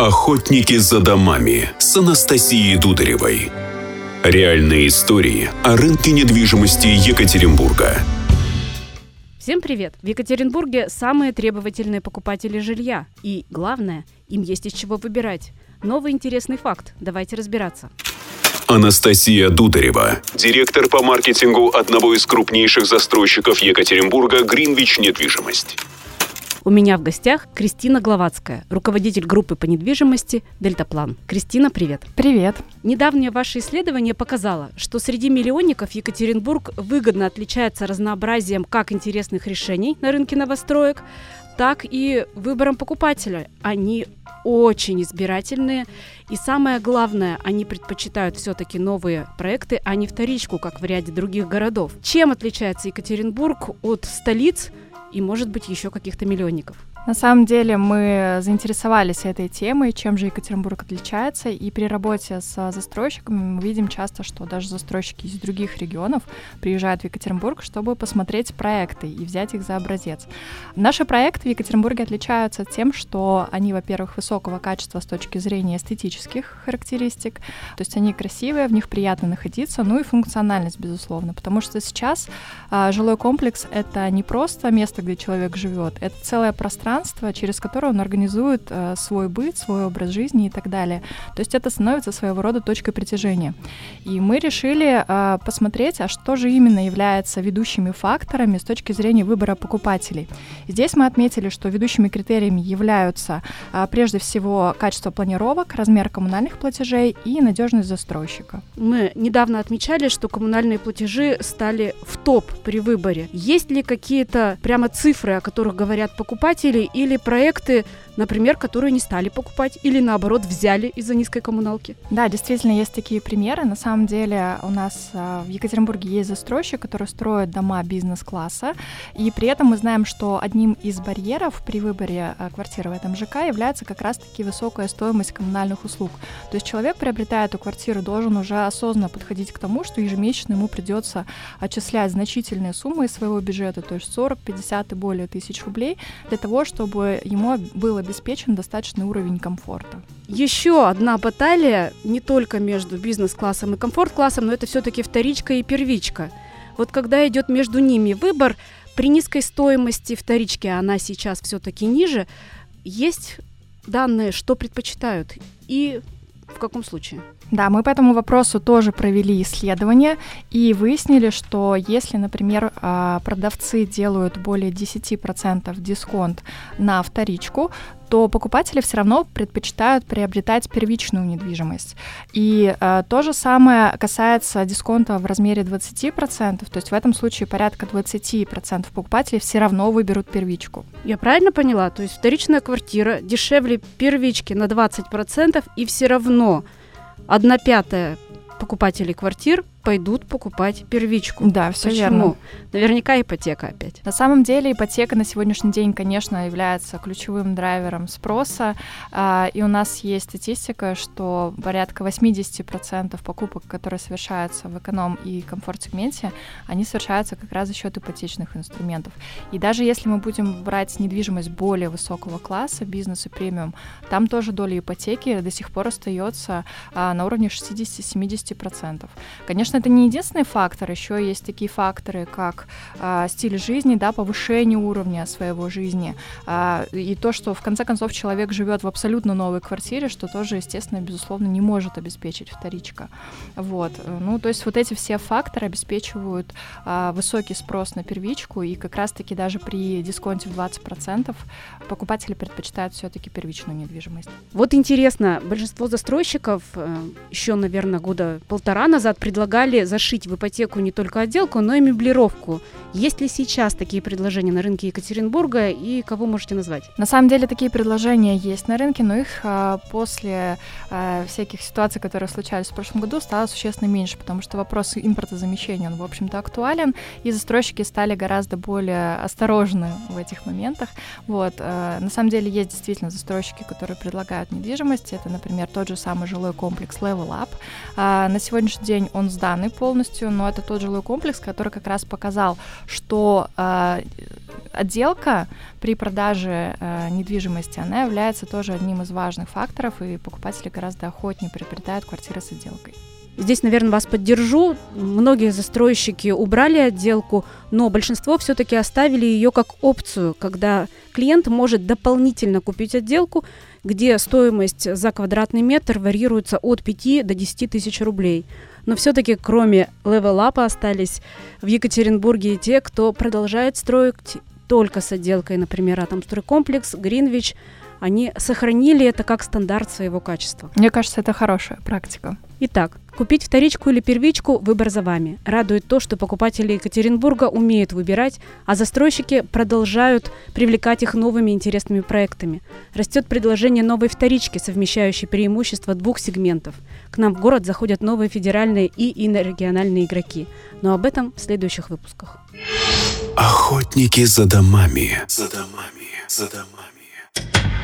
Охотники за домами с Анастасией Дударевой. Реальные истории о рынке недвижимости Екатеринбурга. Всем привет! В Екатеринбурге самые требовательные покупатели жилья. И главное, им есть из чего выбирать. Новый интересный факт. Давайте разбираться. Анастасия Дударева, директор по маркетингу одного из крупнейших застройщиков Екатеринбурга «Гринвич Недвижимость». У меня в гостях Кристина Гловацкая, руководитель группы по недвижимости «Дельтаплан». Кристина, привет. Привет. Недавнее ваше исследование показало, что среди миллионников Екатеринбург выгодно отличается разнообразием как интересных решений на рынке новостроек, так и выбором покупателя. Они очень избирательные. И самое главное, они предпочитают все-таки новые проекты, а не вторичку, как в ряде других городов. Чем отличается Екатеринбург от столиц и, может быть, еще каких-то миллионников? На самом деле мы заинтересовались этой темой, чем же Екатеринбург отличается, и при работе с застройщиками мы видим часто, что даже застройщики из других регионов приезжают в Екатеринбург, чтобы посмотреть проекты и взять их за образец. Наши проекты в Екатеринбурге отличаются тем, что они, во-первых, высокого качества с точки зрения эстетических характеристик, то есть они красивые, в них приятно находиться, ну и функциональность, безусловно, потому что сейчас а, жилой комплекс — это не просто место, где человек живет, это целое пространство, пространство, через которое он организует э, свой быт, свой образ жизни и так далее. То есть это становится своего рода точкой притяжения. И мы решили э, посмотреть, а что же именно является ведущими факторами с точки зрения выбора покупателей. Здесь мы отметили, что ведущими критериями являются э, прежде всего качество планировок, размер коммунальных платежей и надежность застройщика. Мы недавно отмечали, что коммунальные платежи стали в топ при выборе. Есть ли какие-то прямо цифры, о которых говорят покупатели, истории или проекты, например, которые не стали покупать или наоборот взяли из-за низкой коммуналки? Да, действительно есть такие примеры. На самом деле у нас а, в Екатеринбурге есть застройщик, который строит дома бизнес-класса, и при этом мы знаем, что одним из барьеров при выборе а, квартиры в этом ЖК является как раз-таки высокая стоимость коммунальных услуг. То есть человек, приобретая эту квартиру, должен уже осознанно подходить к тому, что ежемесячно ему придется отчислять значительные суммы из своего бюджета, то есть 40, 50 и более тысяч рублей, для того, чтобы ему был обеспечен достаточный уровень комфорта. Еще одна баталия не только между бизнес-классом и комфорт-классом, но это все-таки вторичка и первичка. Вот когда идет между ними выбор, при низкой стоимости вторички, а она сейчас все-таки ниже, есть данные, что предпочитают и в каком случае? Да, мы по этому вопросу тоже провели исследование и выяснили, что если, например, а, продавцы делают более 10% дисконт на вторичку, то покупатели все равно предпочитают приобретать первичную недвижимость. И э, то же самое касается дисконта в размере 20%, то есть в этом случае порядка 20% покупателей все равно выберут первичку. Я правильно поняла? То есть вторичная квартира дешевле первички на 20%, и все равно одна пятая покупателей квартир пойдут покупать первичку. Да, все Почему? верно. Наверняка ипотека опять. На самом деле ипотека на сегодняшний день, конечно, является ключевым драйвером спроса. А, и у нас есть статистика, что порядка 80% покупок, которые совершаются в эконом и комфорт-сегменте, они совершаются как раз за счет ипотечных инструментов. И даже если мы будем брать недвижимость более высокого класса, бизнес и премиум, там тоже доля ипотеки до сих пор остается а, на уровне 60-70%. Конечно, Конечно, это не единственный фактор, еще есть такие факторы, как э, стиль жизни, да, повышение уровня своего жизни, э, и то, что в конце концов человек живет в абсолютно новой квартире, что тоже, естественно, безусловно, не может обеспечить вторичка. Вот. Ну, то есть вот эти все факторы обеспечивают э, высокий спрос на первичку, и как раз-таки даже при дисконте в 20% покупатели предпочитают все-таки первичную недвижимость. Вот интересно, большинство застройщиков э, еще, наверное, года полтора назад предлагали предлагали зашить в ипотеку не только отделку, но и меблировку. Есть ли сейчас такие предложения на рынке Екатеринбурга и кого можете назвать? На самом деле такие предложения есть на рынке, но их а, после а, всяких ситуаций, которые случались в прошлом году, стало существенно меньше, потому что вопрос импортозамещения, он, в общем-то, актуален, и застройщики стали гораздо более осторожны в этих моментах. Вот. А, на самом деле есть действительно застройщики, которые предлагают недвижимость. Это, например, тот же самый жилой комплекс Level Up. А, на сегодняшний день он сдан новосозданный полностью, но это тот жилой комплекс, который как раз показал, что э, отделка при продаже э, недвижимости, она является тоже одним из важных факторов, и покупатели гораздо охотнее приобретают квартиры с отделкой. Здесь, наверное, вас поддержу. Многие застройщики убрали отделку, но большинство все-таки оставили ее как опцию, когда клиент может дополнительно купить отделку, где стоимость за квадратный метр варьируется от 5 до 10 тысяч рублей. Но все-таки кроме Up остались в Екатеринбурге и те, кто продолжает строить только с отделкой, например, Атомстройкомплекс, Гринвич, они сохранили это как стандарт своего качества. Мне кажется, это хорошая практика. Итак, купить вторичку или первичку – выбор за вами. Радует то, что покупатели Екатеринбурга умеют выбирать, а застройщики продолжают привлекать их новыми интересными проектами. Растет предложение новой вторички, совмещающей преимущества двух сегментов. К нам в город заходят новые федеральные и инорегиональные игроки. Но об этом в следующих выпусках. Охотники за домами. За домами. За домами.